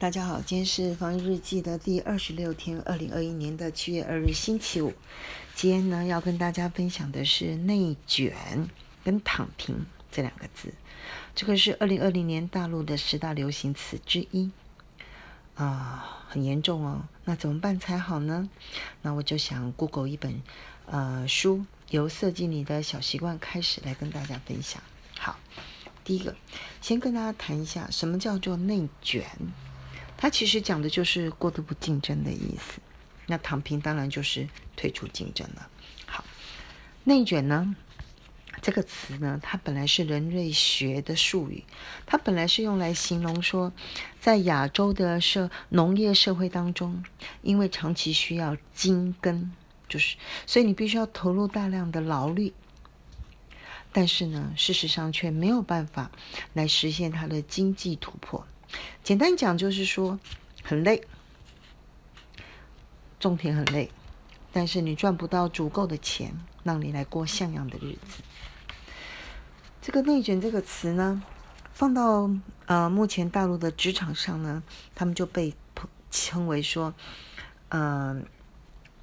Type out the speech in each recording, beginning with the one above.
大家好，今天是防疫日记的第二十六天，二零二一年的七月二日，星期五。今天呢，要跟大家分享的是内卷跟躺平这两个字。这个是二零二零年大陆的十大流行词之一啊，很严重哦。那怎么办才好呢？那我就想 Google 一本呃书，由设计你的小习惯开始来跟大家分享。好，第一个，先跟大家谈一下什么叫做内卷。它其实讲的就是过度不竞争的意思。那躺平当然就是退出竞争了。好，内卷呢这个词呢，它本来是人类学的术语，它本来是用来形容说，在亚洲的社农业社会当中，因为长期需要精耕，就是所以你必须要投入大量的劳力，但是呢，事实上却没有办法来实现它的经济突破。简单讲就是说，很累，种田很累，但是你赚不到足够的钱，让你来过像样的日子。这个“内卷”这个词呢，放到呃目前大陆的职场上呢，他们就被称为说，呃，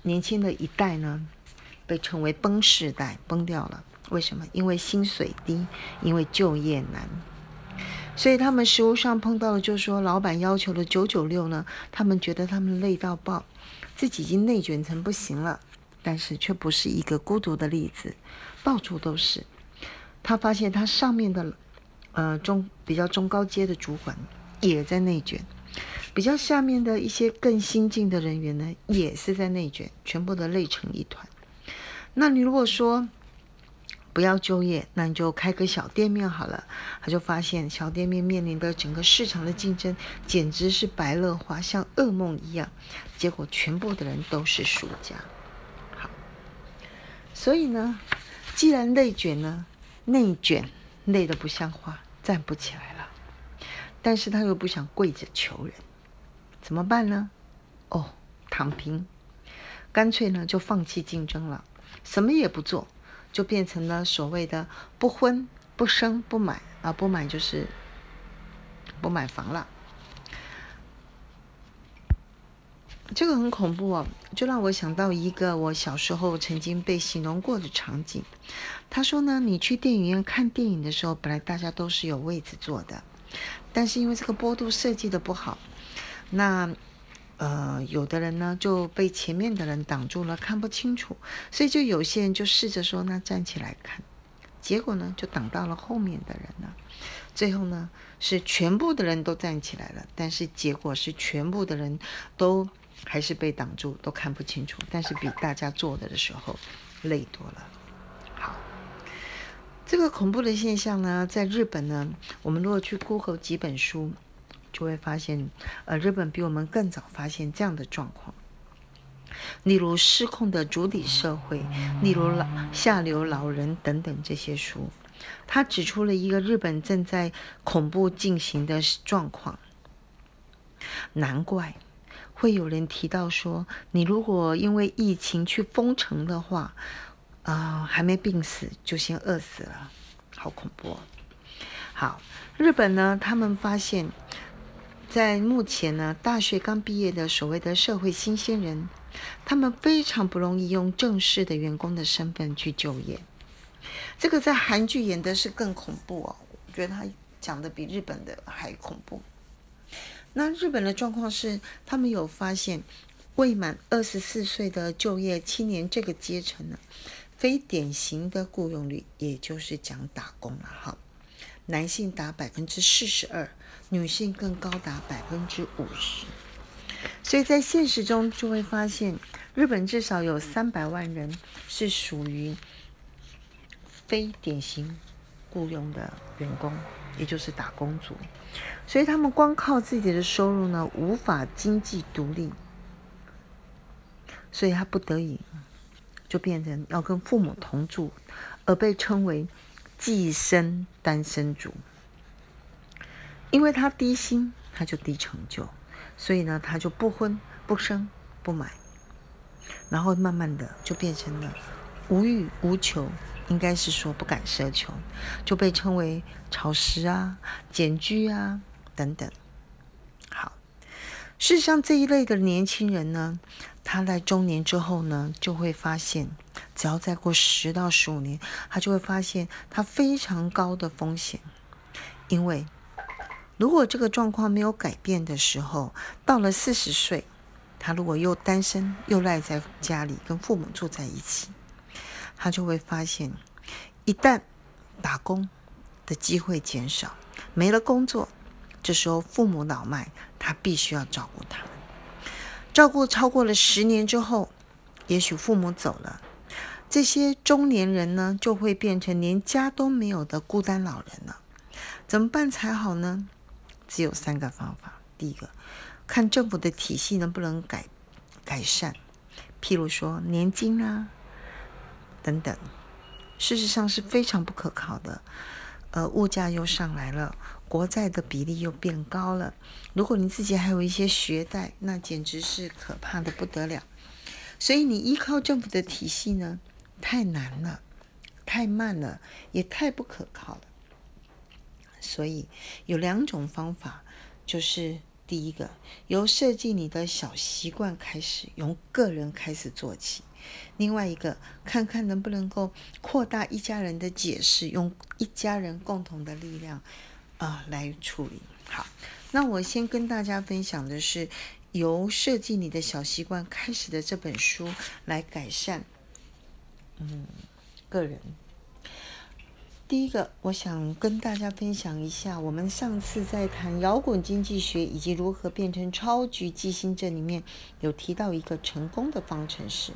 年轻的一代呢，被称为“崩世代”，崩掉了。为什么？因为薪水低，因为就业难。所以他们实务上碰到的，就说老板要求的九九六呢，他们觉得他们累到爆，自己已经内卷成不行了，但是却不是一个孤独的例子，到处都是。他发现他上面的，呃中比较中高阶的主管也在内卷，比较下面的一些更新进的人员呢，也是在内卷，全部都累成一团。那你如果说，不要就业，那你就开个小店面好了。他就发现小店面面临的整个市场的竞争简直是白热化，像噩梦一样。结果全部的人都是输家。好，所以呢，既然内卷呢，内卷累得不像话，站不起来了。但是他又不想跪着求人，怎么办呢？哦，躺平，干脆呢就放弃竞争了，什么也不做。就变成了所谓的不婚不生不买啊，不买就是不买房了。这个很恐怖哦，就让我想到一个我小时候曾经被形容过的场景。他说呢，你去电影院看电影的时候，本来大家都是有位子坐的，但是因为这个坡度设计的不好，那。呃，有的人呢就被前面的人挡住了，看不清楚，所以就有些人就试着说那站起来看，结果呢就挡到了后面的人了。最后呢是全部的人都站起来了，但是结果是全部的人都还是被挡住，都看不清楚，但是比大家坐的的时候累多了。好，这个恐怖的现象呢，在日本呢，我们如果去 Google 几本书。就会发现，呃，日本比我们更早发现这样的状况，例如失控的主体社会，例如老下流老人等等这些书，他指出了一个日本正在恐怖进行的状况。难怪会有人提到说，你如果因为疫情去封城的话，啊，还没病死就先饿死了，好恐怖。好，日本呢，他们发现。在目前呢，大学刚毕业的所谓的社会新鲜人，他们非常不容易用正式的员工的身份去就业。这个在韩剧演的是更恐怖哦，我觉得他讲的比日本的还恐怖。那日本的状况是，他们有发现未满二十四岁的就业青年这个阶层呢，非典型的雇佣率，也就是讲打工了哈。男性达百分之四十二，女性更高达百分之五十。所以在现实中就会发现，日本至少有三百万人是属于非典型雇佣的员工，也就是打工族。所以他们光靠自己的收入呢，无法经济独立，所以他不得已就变成要跟父母同住，而被称为。寄生单身族，因为他低薪，他就低成就，所以呢，他就不婚不生不买，然后慢慢的就变成了无欲无求，应该是说不敢奢求，就被称为潮湿啊、简居啊等等。好，事实上，这一类的年轻人呢，他在中年之后呢，就会发现，只要再过十到十五年，他就会发现他非常高的风险，因为如果这个状况没有改变的时候，到了四十岁，他如果又单身又赖在家里跟父母住在一起，他就会发现，一旦打工的机会减少，没了工作。这时候父母老迈，他必须要照顾他们。照顾超过了十年之后，也许父母走了，这些中年人呢，就会变成连家都没有的孤单老人了。怎么办才好呢？只有三个方法。第一个，看政府的体系能不能改改善，譬如说年金啊等等，事实上是非常不可靠的。呃，物价又上来了。国债的比例又变高了，如果你自己还有一些学贷，那简直是可怕的不得了。所以你依靠政府的体系呢，太难了，太慢了，也太不可靠了。所以有两种方法，就是第一个，由设计你的小习惯开始，由个人开始做起；另外一个，看看能不能够扩大一家人的解释，用一家人共同的力量。啊，来处理好。那我先跟大家分享的是由设计你的小习惯开始的这本书来改善，嗯，个人。第一个，我想跟大家分享一下，我们上次在谈摇滚经济学以及如何变成超级记星，这里面有提到一个成功的方程式，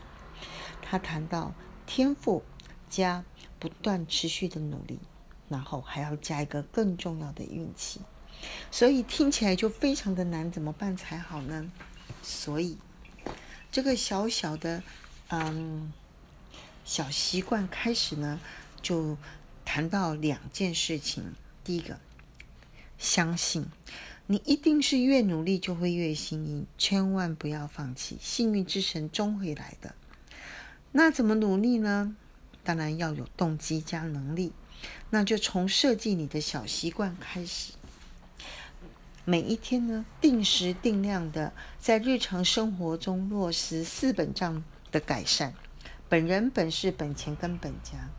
他谈到天赋加不断持续的努力。然后还要加一个更重要的运气，所以听起来就非常的难，怎么办才好呢？所以这个小小的嗯小习惯开始呢，就谈到两件事情。第一个，相信你一定是越努力就会越幸运，千万不要放弃，幸运之神终会来的。那怎么努力呢？当然要有动机加能力。那就从设计你的小习惯开始，每一天呢，定时定量的在日常生活中落实四本账的改善，本人、本是、本钱跟本家，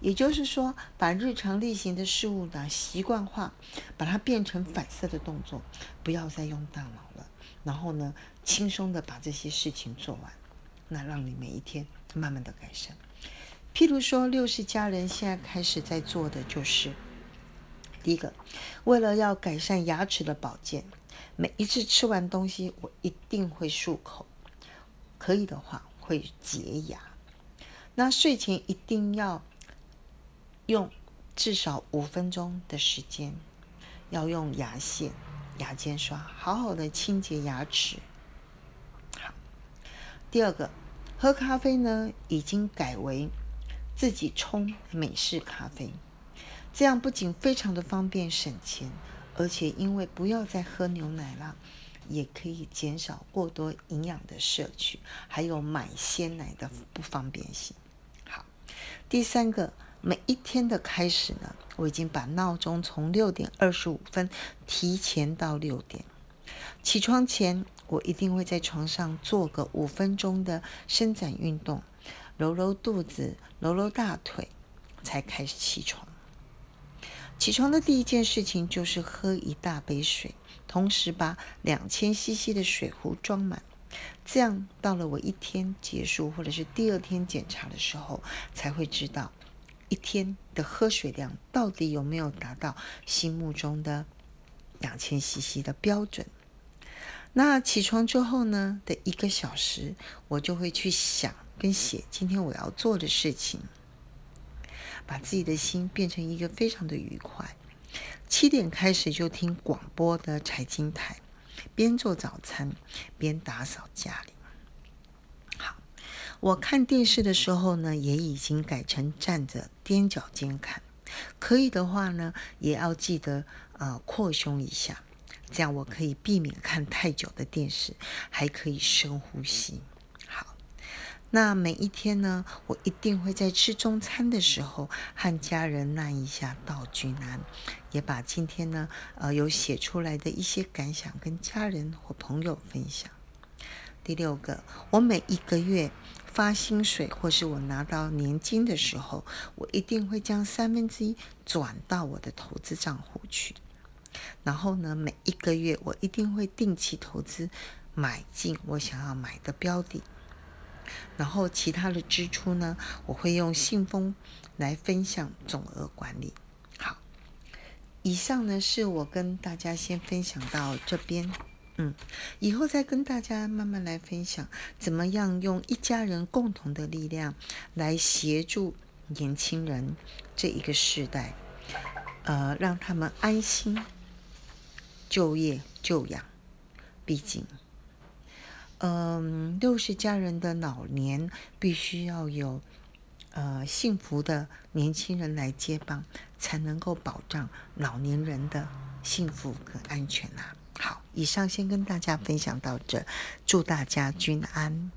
也就是说，把日常例行的事物呢习惯化，把它变成反射的动作，不要再用大脑了，然后呢，轻松的把这些事情做完，那让你每一天慢慢的改善。譬如说，六十家人现在开始在做的就是，第一个，为了要改善牙齿的保健，每一次吃完东西，我一定会漱口，可以的话会洁牙。那睡前一定要用至少五分钟的时间，要用牙线、牙尖刷，好好的清洁牙齿。好，第二个，喝咖啡呢，已经改为。自己冲美式咖啡，这样不仅非常的方便省钱，而且因为不要再喝牛奶了，也可以减少过多营养的摄取，还有买鲜奶的不方便性。第三个，每一天的开始呢，我已经把闹钟从六点二十五分提前到六点，起床前我一定会在床上做个五分钟的伸展运动。揉揉肚子，揉揉大腿，才开始起床。起床的第一件事情就是喝一大杯水，同时把两千 CC 的水壶装满。这样到了我一天结束或者是第二天检查的时候，才会知道一天的喝水量到底有没有达到心目中的两千 CC 的标准。那起床之后呢的一个小时，我就会去想。跟写今天我要做的事情，把自己的心变成一个非常的愉快。七点开始就听广播的财经台，边做早餐边打扫家里。好，我看电视的时候呢，也已经改成站着踮脚尖看。可以的话呢，也要记得呃扩胸一下，这样我可以避免看太久的电视，还可以深呼吸。那每一天呢，我一定会在吃中餐的时候和家人念一下道君安，也把今天呢，呃，有写出来的一些感想跟家人或朋友分享。第六个，我每一个月发薪水或是我拿到年金的时候，我一定会将三分之一转到我的投资账户去。然后呢，每一个月我一定会定期投资，买进我想要买的标的。然后其他的支出呢，我会用信封来分享总额管理。好，以上呢是我跟大家先分享到这边。嗯，以后再跟大家慢慢来分享，怎么样用一家人共同的力量来协助年轻人这一个时代，呃，让他们安心就业就养。毕竟，嗯，六十家人的老年必须要有呃幸福的年轻人来接棒，才能够保障老年人的幸福和安全呐。好，以上先跟大家分享到这，祝大家均安。